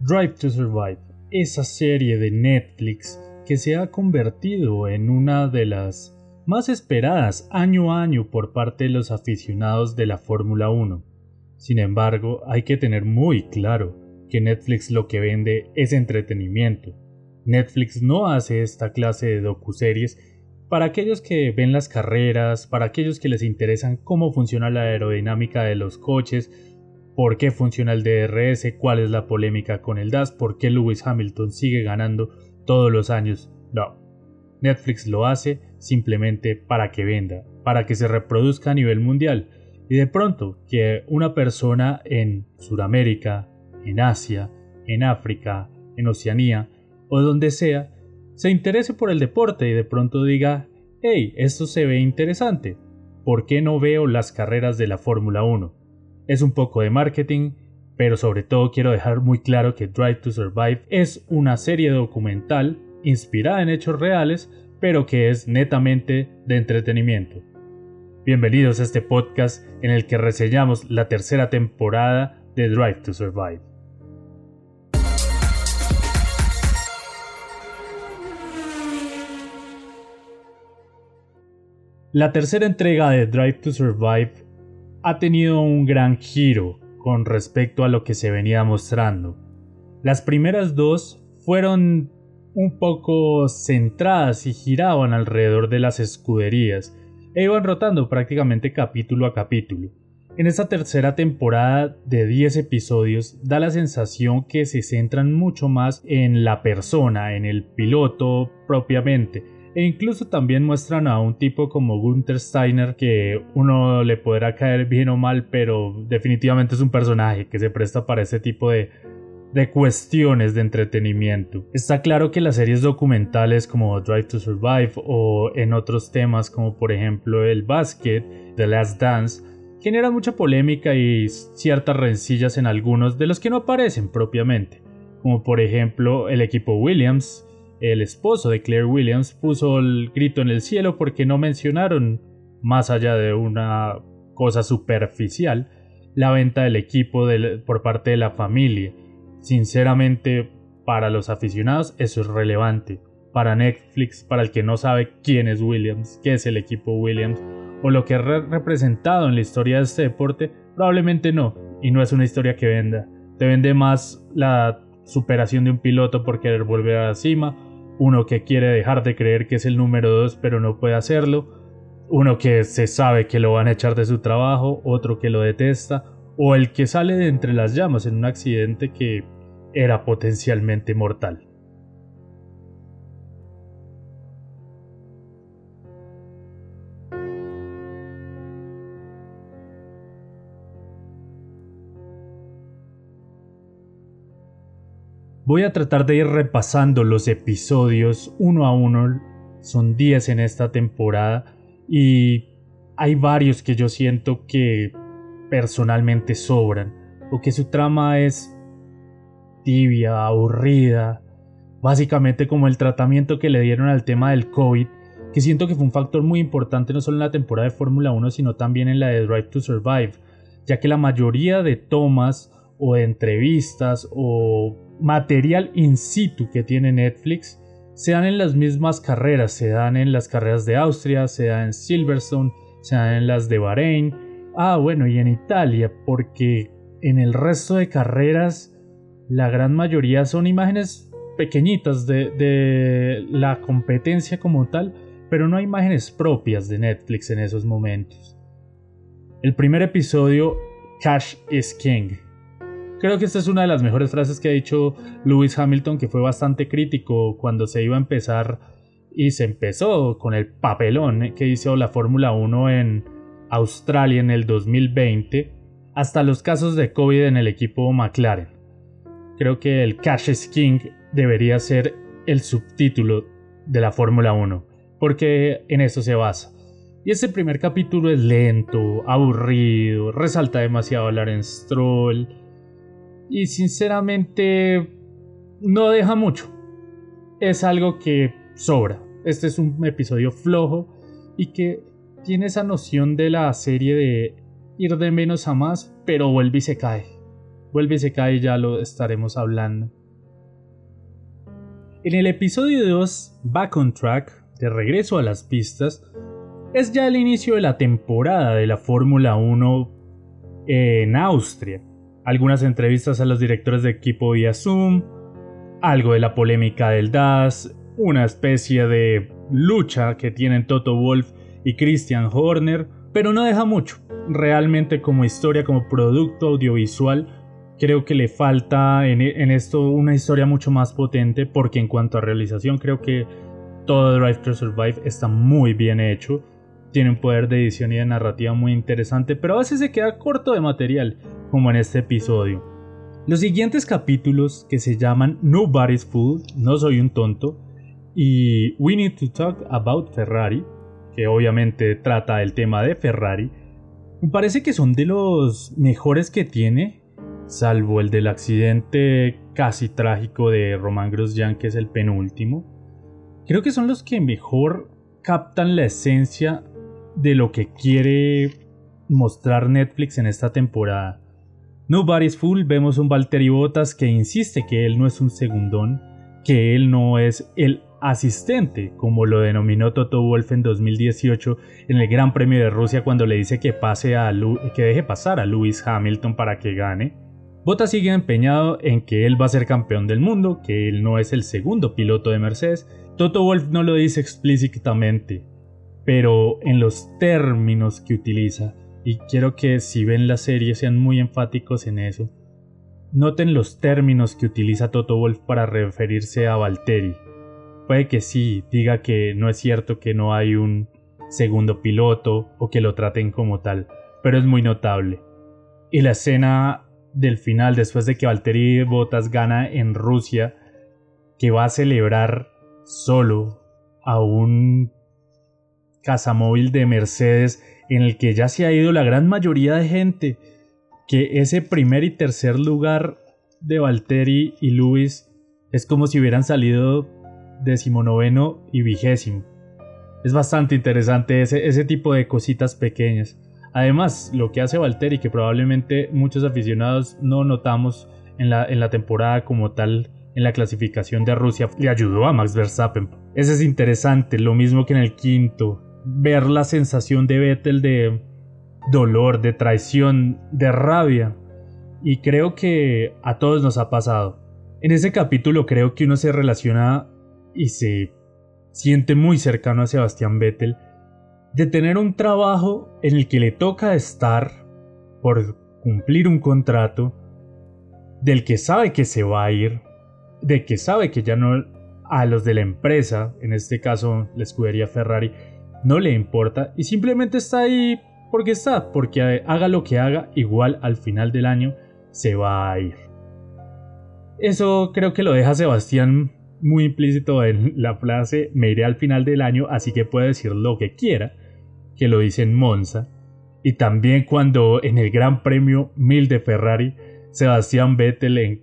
Drive to Survive, esa serie de Netflix que se ha convertido en una de las más esperadas año a año por parte de los aficionados de la Fórmula 1. Sin embargo, hay que tener muy claro que Netflix lo que vende es entretenimiento. Netflix no hace esta clase de docuseries para aquellos que ven las carreras, para aquellos que les interesan cómo funciona la aerodinámica de los coches, por qué funciona el DRS, cuál es la polémica con el DAS, por qué Lewis Hamilton sigue ganando todos los años. No. Netflix lo hace simplemente para que venda, para que se reproduzca a nivel mundial. Y de pronto que una persona en Sudamérica, en Asia, en África, en Oceanía o donde sea, se interese por el deporte y de pronto diga, hey, esto se ve interesante, ¿por qué no veo las carreras de la Fórmula 1? Es un poco de marketing, pero sobre todo quiero dejar muy claro que Drive to Survive es una serie documental inspirada en hechos reales, pero que es netamente de entretenimiento. Bienvenidos a este podcast en el que reseñamos la tercera temporada de Drive to Survive. La tercera entrega de Drive to Survive ha tenido un gran giro con respecto a lo que se venía mostrando. Las primeras dos fueron un poco centradas y giraban alrededor de las escuderías e iban rotando prácticamente capítulo a capítulo. En esta tercera temporada de 10 episodios da la sensación que se centran mucho más en la persona, en el piloto propiamente, e incluso también muestran a un tipo como Gunther Steiner que uno le podrá caer bien o mal, pero definitivamente es un personaje que se presta para ese tipo de, de cuestiones de entretenimiento. Está claro que las series documentales como Drive to Survive o en otros temas como por ejemplo el basket, The Last Dance, generan mucha polémica y ciertas rencillas en algunos de los que no aparecen propiamente, como por ejemplo el equipo Williams, el esposo de Claire Williams puso el grito en el cielo porque no mencionaron, más allá de una cosa superficial, la venta del equipo por parte de la familia. Sinceramente, para los aficionados eso es relevante. Para Netflix, para el que no sabe quién es Williams, qué es el equipo Williams, o lo que ha representado en la historia de este deporte, probablemente no, y no es una historia que venda. Te vende más la superación de un piloto por querer volver a la cima, uno que quiere dejar de creer que es el número 2 pero no puede hacerlo, uno que se sabe que lo van a echar de su trabajo, otro que lo detesta, o el que sale de entre las llamas en un accidente que era potencialmente mortal. Voy a tratar de ir repasando los episodios uno a uno. Son 10 en esta temporada y hay varios que yo siento que personalmente sobran o que su trama es tibia, aburrida, básicamente como el tratamiento que le dieron al tema del COVID, que siento que fue un factor muy importante no solo en la temporada de Fórmula 1, sino también en la de Drive to Survive, ya que la mayoría de tomas o de entrevistas o material in situ que tiene Netflix se dan en las mismas carreras, se dan en las carreras de Austria, se dan en Silverstone, se dan en las de Bahrein, ah bueno, y en Italia, porque en el resto de carreras la gran mayoría son imágenes pequeñitas de, de la competencia como tal, pero no hay imágenes propias de Netflix en esos momentos. El primer episodio, Cash is King, Creo que esta es una de las mejores frases que ha dicho Lewis Hamilton, que fue bastante crítico cuando se iba a empezar y se empezó con el papelón que hizo la Fórmula 1 en Australia en el 2020, hasta los casos de COVID en el equipo McLaren. Creo que el Cash is King debería ser el subtítulo de la Fórmula 1, porque en eso se basa. Y ese primer capítulo es lento, aburrido, resalta demasiado a Lawrence Stroll, y sinceramente no deja mucho. Es algo que sobra. Este es un episodio flojo y que tiene esa noción de la serie de ir de menos a más, pero vuelve y se cae. vuelve y se cae ya lo estaremos hablando. En el episodio 2, Back on Track, de regreso a las pistas, es ya el inicio de la temporada de la Fórmula 1 en Austria. Algunas entrevistas a los directores de equipo vía Zoom, algo de la polémica del DAS, una especie de lucha que tienen Toto Wolf y Christian Horner, pero no deja mucho. Realmente como historia, como producto audiovisual, creo que le falta en, esto una historia mucho más potente porque en cuanto a realización creo que todo Drive to Survive está muy bien hecho. Tiene un poder de edición y de narrativa muy interesante, pero a veces se queda corto de material, como en este episodio. Los siguientes capítulos, que se llaman Nobody's Fool, No Soy un Tonto, y We Need to Talk About Ferrari, que obviamente trata el tema de Ferrari, me parece que son de los mejores que tiene, salvo el del accidente casi trágico de Roman Grosjean, que es el penúltimo. Creo que son los que mejor captan la esencia de lo que quiere mostrar Netflix en esta temporada. Nobody's Fool vemos un Valtteri Bottas que insiste que él no es un segundón, que él no es el asistente, como lo denominó Toto Wolff en 2018 en el Gran Premio de Rusia cuando le dice que, pase a que deje pasar a Lewis Hamilton para que gane. Bottas sigue empeñado en que él va a ser campeón del mundo, que él no es el segundo piloto de Mercedes. Toto Wolff no lo dice explícitamente, pero en los términos que utiliza y quiero que si ven la serie sean muy enfáticos en eso. Noten los términos que utiliza Toto Wolf para referirse a Valtteri. Puede que sí, diga que no es cierto que no hay un segundo piloto o que lo traten como tal, pero es muy notable. Y la escena del final, después de que Valtteri Bottas gana en Rusia, que va a celebrar solo a un casamóvil de Mercedes en el que ya se ha ido la gran mayoría de gente, que ese primer y tercer lugar de Valtteri y Luis es como si hubieran salido decimonoveno y vigésimo. Es bastante interesante ese, ese tipo de cositas pequeñas. Además, lo que hace Valtteri, que probablemente muchos aficionados no notamos en la, en la temporada como tal, en la clasificación de Rusia, le ayudó a Max Verstappen. Ese es interesante, lo mismo que en el quinto, ver la sensación de Vettel de dolor, de traición, de rabia. Y creo que a todos nos ha pasado. En ese capítulo creo que uno se relaciona y se siente muy cercano a Sebastián Vettel de tener un trabajo en el que le toca estar por cumplir un contrato del que sabe que se va a ir, de que sabe que ya no a los de la empresa, en este caso la escudería Ferrari, no le importa y simplemente está ahí porque está, porque haga lo que haga, igual al final del año se va a ir. Eso creo que lo deja Sebastián muy implícito en la frase me iré al final del año, así que puede decir lo que quiera, que lo dice en Monza. Y también cuando en el Gran Premio 1000 de Ferrari, Sebastián Vettel en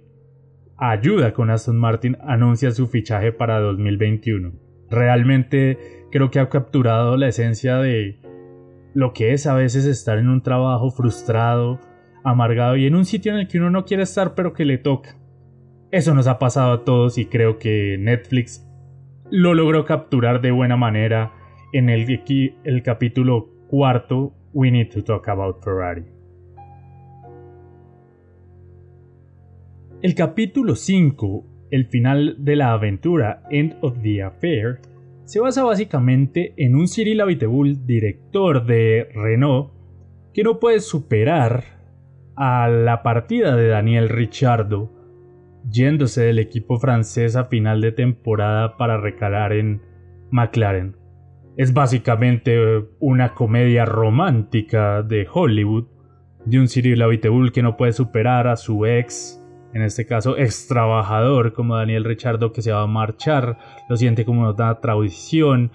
ayuda con Aston Martin anuncia su fichaje para 2021. Realmente creo que ha capturado la esencia de lo que es a veces estar en un trabajo frustrado, amargado y en un sitio en el que uno no quiere estar pero que le toca. Eso nos ha pasado a todos y creo que Netflix lo logró capturar de buena manera en el, el capítulo cuarto We Need to Talk About Ferrari. El capítulo 5, el final de la aventura End of the Affair, se basa básicamente en un Cyril Abiteboul, director de Renault, que no puede superar a la partida de Daniel Ricciardo, yéndose del equipo francés a final de temporada para recalar en McLaren. Es básicamente una comedia romántica de Hollywood de un Cyril Abiteboul que no puede superar a su ex en este caso ex trabajador como Daniel Richardo que se va a marchar, lo siente como una tradición,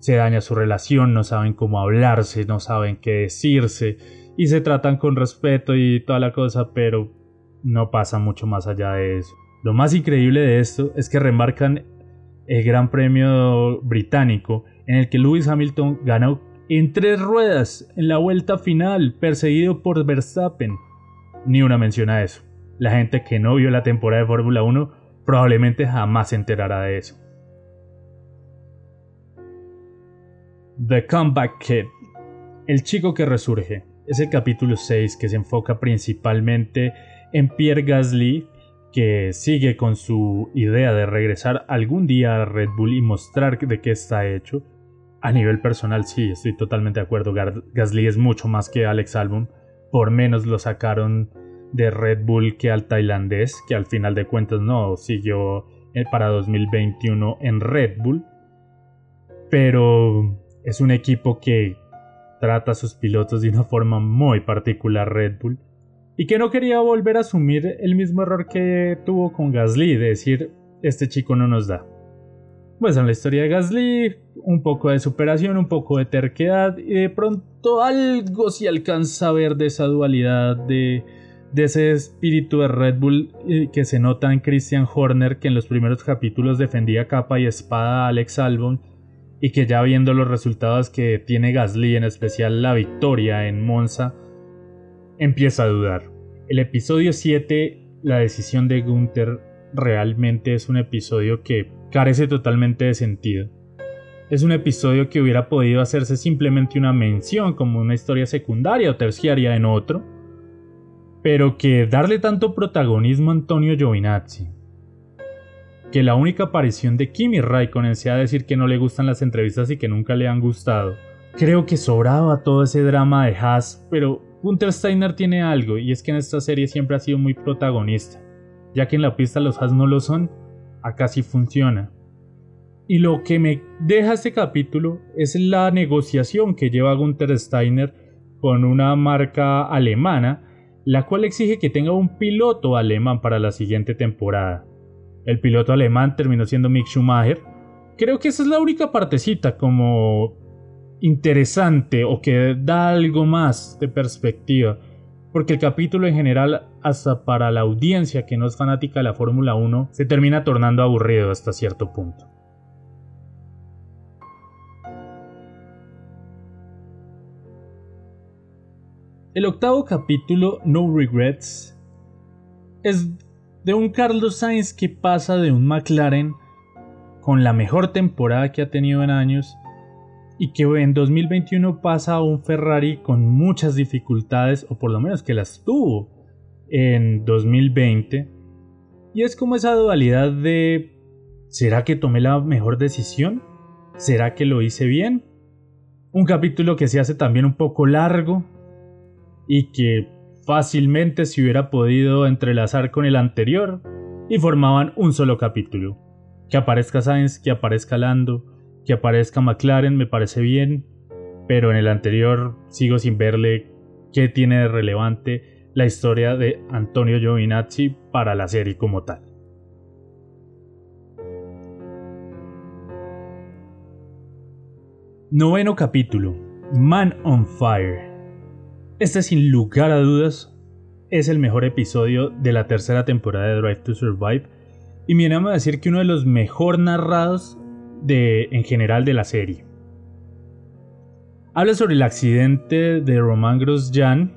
se daña su relación, no saben cómo hablarse, no saben qué decirse y se tratan con respeto y toda la cosa, pero no pasa mucho más allá de eso. Lo más increíble de esto es que remarcan el Gran Premio británico en el que Lewis Hamilton ganó en tres ruedas en la vuelta final, perseguido por Verstappen. Ni una mención a eso la gente que no vio la temporada de Fórmula 1 probablemente jamás se enterará de eso. The Comeback Kid, el chico que resurge, es el capítulo 6 que se enfoca principalmente en Pierre Gasly, que sigue con su idea de regresar algún día a Red Bull y mostrar de qué está hecho. A nivel personal, sí, estoy totalmente de acuerdo. Gasly es mucho más que Alex Albon. Por menos lo sacaron de Red Bull que al tailandés, que al final de cuentas no siguió eh, para 2021 en Red Bull. Pero es un equipo que trata a sus pilotos de una forma muy particular Red Bull y que no quería volver a asumir el mismo error que tuvo con Gasly de decir este chico no nos da. Pues en la historia de Gasly, un poco de superación, un poco de terquedad y de pronto algo se alcanza a ver de esa dualidad de, de ese espíritu de Red Bull eh, que se nota en Christian Horner que en los primeros capítulos defendía capa y espada a Alex Albon y que ya viendo los resultados que tiene Gasly, en especial la victoria en Monza, empieza a dudar. El episodio 7, la decisión de Gunther, realmente es un episodio que carece totalmente de sentido. Es un episodio que hubiera podido hacerse simplemente una mención como una historia secundaria o terciaria en otro, pero que darle tanto protagonismo a Antonio Giovinazzi, que la única aparición de Kimi Raikkonen sea decir que no le gustan las entrevistas y que nunca le han gustado. Creo que sobraba todo ese drama de Haas, pero Gunther Steiner tiene algo, y es que en esta serie siempre ha sido muy protagonista. Ya que en la pista los Haas no lo son, acá sí funciona. Y lo que me deja este capítulo es la negociación que lleva Gunther Steiner con una marca alemana, la cual exige que tenga un piloto alemán para la siguiente temporada. El piloto alemán terminó siendo Mick Schumacher. Creo que esa es la única partecita como interesante o que da algo más de perspectiva. Porque el capítulo en general, hasta para la audiencia que no es fanática de la Fórmula 1, se termina tornando aburrido hasta cierto punto. El octavo capítulo, No Regrets, es de un Carlos Sainz que pasa de un McLaren con la mejor temporada que ha tenido en años y que en 2021 pasa a un Ferrari con muchas dificultades o por lo menos que las tuvo en 2020 y es como esa dualidad de ¿será que tomé la mejor decisión? ¿Será que lo hice bien? Un capítulo que se hace también un poco largo y que fácilmente se hubiera podido entrelazar con el anterior y formaban un solo capítulo. Que aparezca Sainz, que aparezca Lando, que aparezca McLaren me parece bien, pero en el anterior sigo sin verle qué tiene de relevante la historia de Antonio Giovinazzi para la serie como tal. Noveno capítulo. Man on Fire. Este sin lugar a dudas es el mejor episodio de la tercera temporada de Drive to Survive y me a decir que uno de los mejor narrados de, en general de la serie. Habla sobre el accidente de Roman Grosjean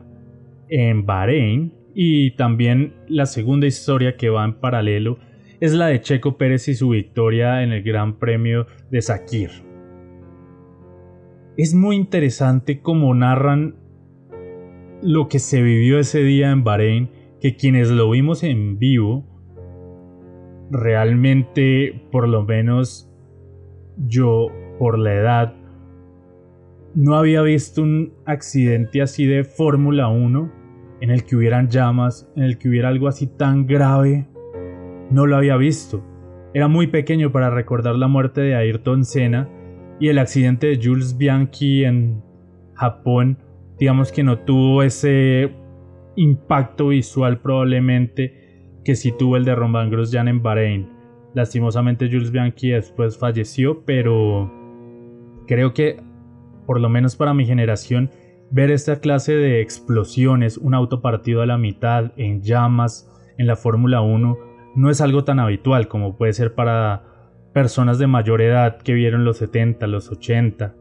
en Bahrein y también la segunda historia que va en paralelo es la de Checo Pérez y su victoria en el Gran Premio de Sakir. Es muy interesante cómo narran lo que se vivió ese día en Bahrein, que quienes lo vimos en vivo, realmente, por lo menos yo, por la edad, no había visto un accidente así de Fórmula 1 en el que hubieran llamas, en el que hubiera algo así tan grave. No lo había visto. Era muy pequeño para recordar la muerte de Ayrton Senna y el accidente de Jules Bianchi en Japón digamos que no tuvo ese impacto visual probablemente que sí tuvo el de Roman Grosjean en Bahrein. Lastimosamente Jules Bianchi después falleció, pero creo que por lo menos para mi generación ver esta clase de explosiones, un auto partido a la mitad, en llamas, en la Fórmula 1, no es algo tan habitual como puede ser para personas de mayor edad que vieron los 70, los 80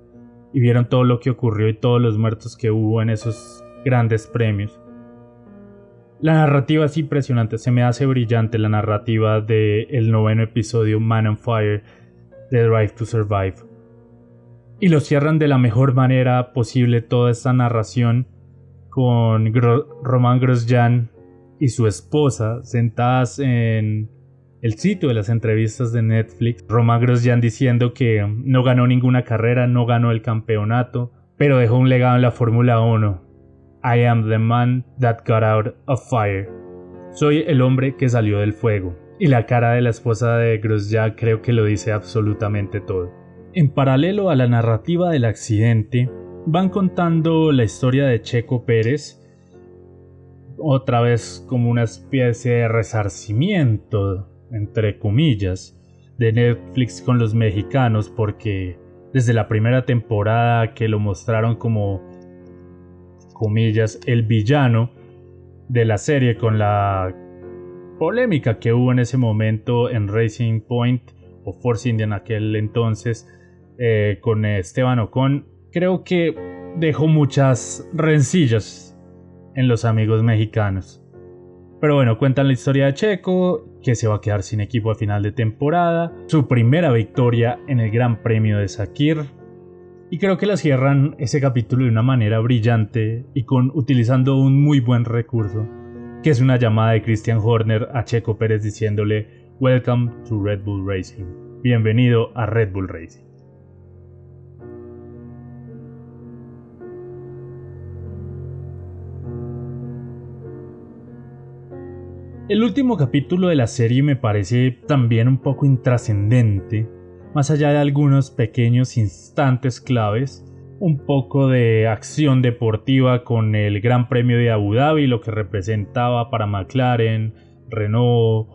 y vieron todo lo que ocurrió y todos los muertos que hubo en esos grandes premios. La narrativa es impresionante, se me hace brillante la narrativa del noveno episodio Man on Fire de Drive to Survive. Y lo cierran de la mejor manera posible toda esta narración con Román Grosjean y su esposa sentadas en el sitio de las entrevistas de Netflix. Román Grosjean diciendo que no ganó ninguna carrera, no ganó el campeonato, pero dejó un legado en la Fórmula 1. I am the man that got out of fire. Soy el hombre que salió del fuego. Y la cara de la esposa de Grosjean creo que lo dice absolutamente todo. En paralelo a la narrativa del accidente, van contando la historia de Checo Pérez, otra vez como una especie de resarcimiento, entre comillas, de Netflix con los mexicanos, porque desde la primera temporada que lo mostraron como, comillas, el villano de la serie con la polémica que hubo en ese momento en Racing Point o Force India en aquel entonces eh, con Esteban Ocon, creo que dejó muchas rencillas en los amigos mexicanos. Pero bueno, cuentan la historia de Checo, que se va a quedar sin equipo a final de temporada, su primera victoria en el Gran Premio de Sakir, y creo que la cierran ese capítulo de una manera brillante y con utilizando un muy buen recurso, que es una llamada de Christian Horner a Checo Pérez diciéndole Welcome to Red Bull Racing. Bienvenido a Red Bull Racing. El último capítulo de la serie me parece también un poco intrascendente, más allá de algunos pequeños instantes claves, un poco de acción deportiva con el Gran Premio de Abu Dhabi, lo que representaba para McLaren, Renault,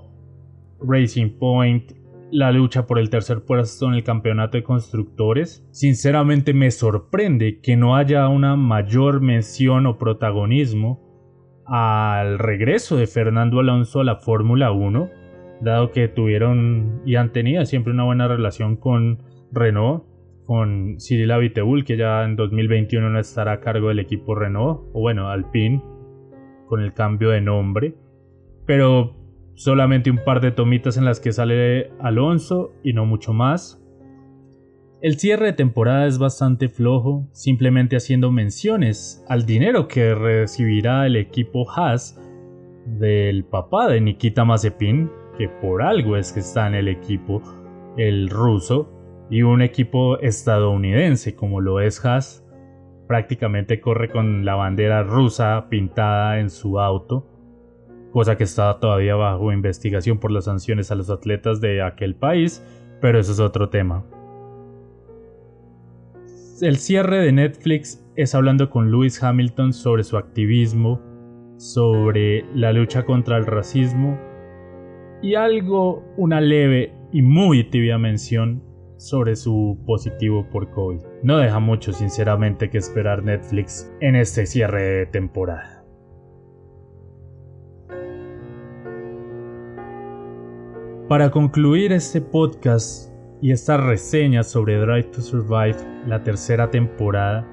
Racing Point, la lucha por el tercer puesto en el campeonato de constructores. Sinceramente me sorprende que no haya una mayor mención o protagonismo al regreso de Fernando Alonso a la Fórmula 1, dado que tuvieron y han tenido siempre una buena relación con Renault, con Cyril Abiteboul, que ya en 2021 no estará a cargo del equipo Renault, o bueno, Alpine, con el cambio de nombre, pero solamente un par de tomitas en las que sale Alonso y no mucho más. El cierre de temporada es bastante flojo, simplemente haciendo menciones al dinero que recibirá el equipo Haas del papá de Nikita Mazepin, que por algo es que está en el equipo, el ruso, y un equipo estadounidense como lo es Haas, prácticamente corre con la bandera rusa pintada en su auto, cosa que está todavía bajo investigación por las sanciones a los atletas de aquel país, pero eso es otro tema el cierre de Netflix es hablando con Lewis Hamilton sobre su activismo, sobre la lucha contra el racismo y algo, una leve y muy tibia mención sobre su positivo por COVID. No deja mucho sinceramente que esperar Netflix en este cierre de temporada. Para concluir este podcast y esta reseña sobre Drive to Survive, la tercera temporada,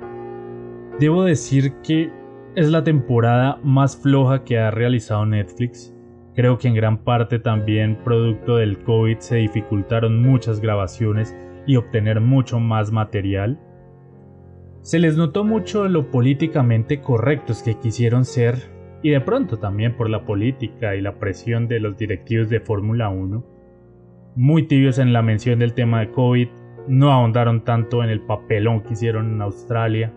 debo decir que es la temporada más floja que ha realizado Netflix. Creo que en gran parte también producto del COVID se dificultaron muchas grabaciones y obtener mucho más material. Se les notó mucho lo políticamente correctos que quisieron ser y de pronto también por la política y la presión de los directivos de Fórmula 1 muy tibios en la mención del tema de COVID, no ahondaron tanto en el papelón que hicieron en Australia.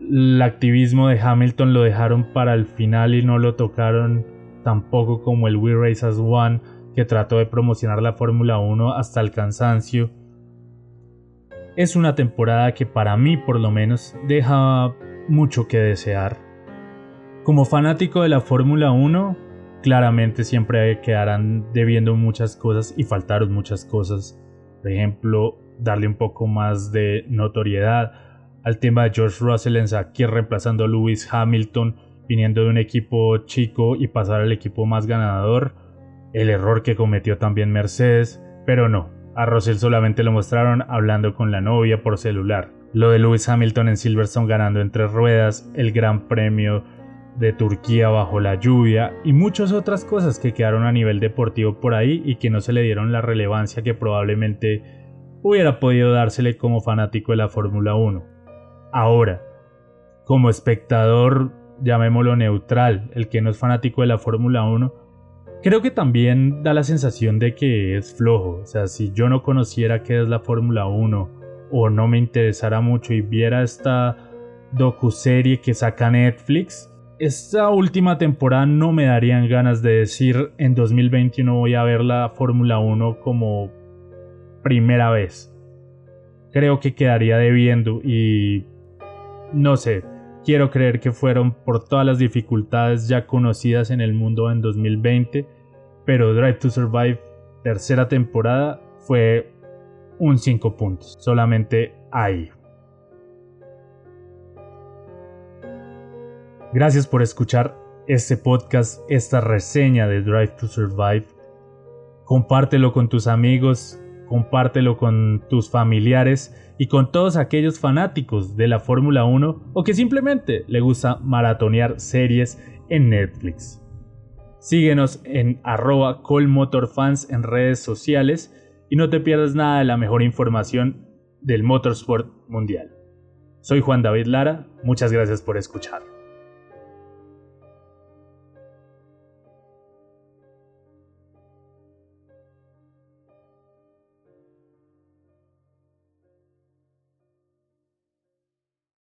El activismo de Hamilton lo dejaron para el final y no lo tocaron tampoco como el We Race as One, que trató de promocionar la Fórmula 1 hasta el cansancio. Es una temporada que para mí por lo menos deja mucho que desear. Como fanático de la Fórmula 1, claramente siempre quedarán debiendo muchas cosas y faltaron muchas cosas. Por ejemplo, darle un poco más de notoriedad al tema de George Russell en Sakir reemplazando a Lewis Hamilton, viniendo de un equipo chico y pasar al equipo más ganador. El error que cometió también Mercedes, pero no. A Russell solamente lo mostraron hablando con la novia por celular. Lo de Lewis Hamilton en Silverstone ganando entre ruedas, el Gran Premio de Turquía bajo la lluvia y muchas otras cosas que quedaron a nivel deportivo por ahí y que no se le dieron la relevancia que probablemente hubiera podido dársele como fanático de la Fórmula 1. Ahora, como espectador, llamémoslo neutral, el que no es fanático de la Fórmula 1, creo que también da la sensación de que es flojo. O sea, si yo no conociera qué es la Fórmula 1 o no me interesara mucho y viera esta docuserie que saca Netflix, esta última temporada no me darían ganas de decir en 2021 voy a ver la Fórmula 1 como primera vez. Creo que quedaría debiendo y no sé, quiero creer que fueron por todas las dificultades ya conocidas en el mundo en 2020, pero Drive to Survive tercera temporada fue un 5 puntos, solamente ahí. Gracias por escuchar este podcast, esta reseña de Drive to Survive. Compártelo con tus amigos, compártelo con tus familiares y con todos aquellos fanáticos de la Fórmula 1 o que simplemente le gusta maratonear series en Netflix. Síguenos en arroba colmotorfans en redes sociales y no te pierdas nada de la mejor información del motorsport mundial. Soy Juan David Lara, muchas gracias por escuchar.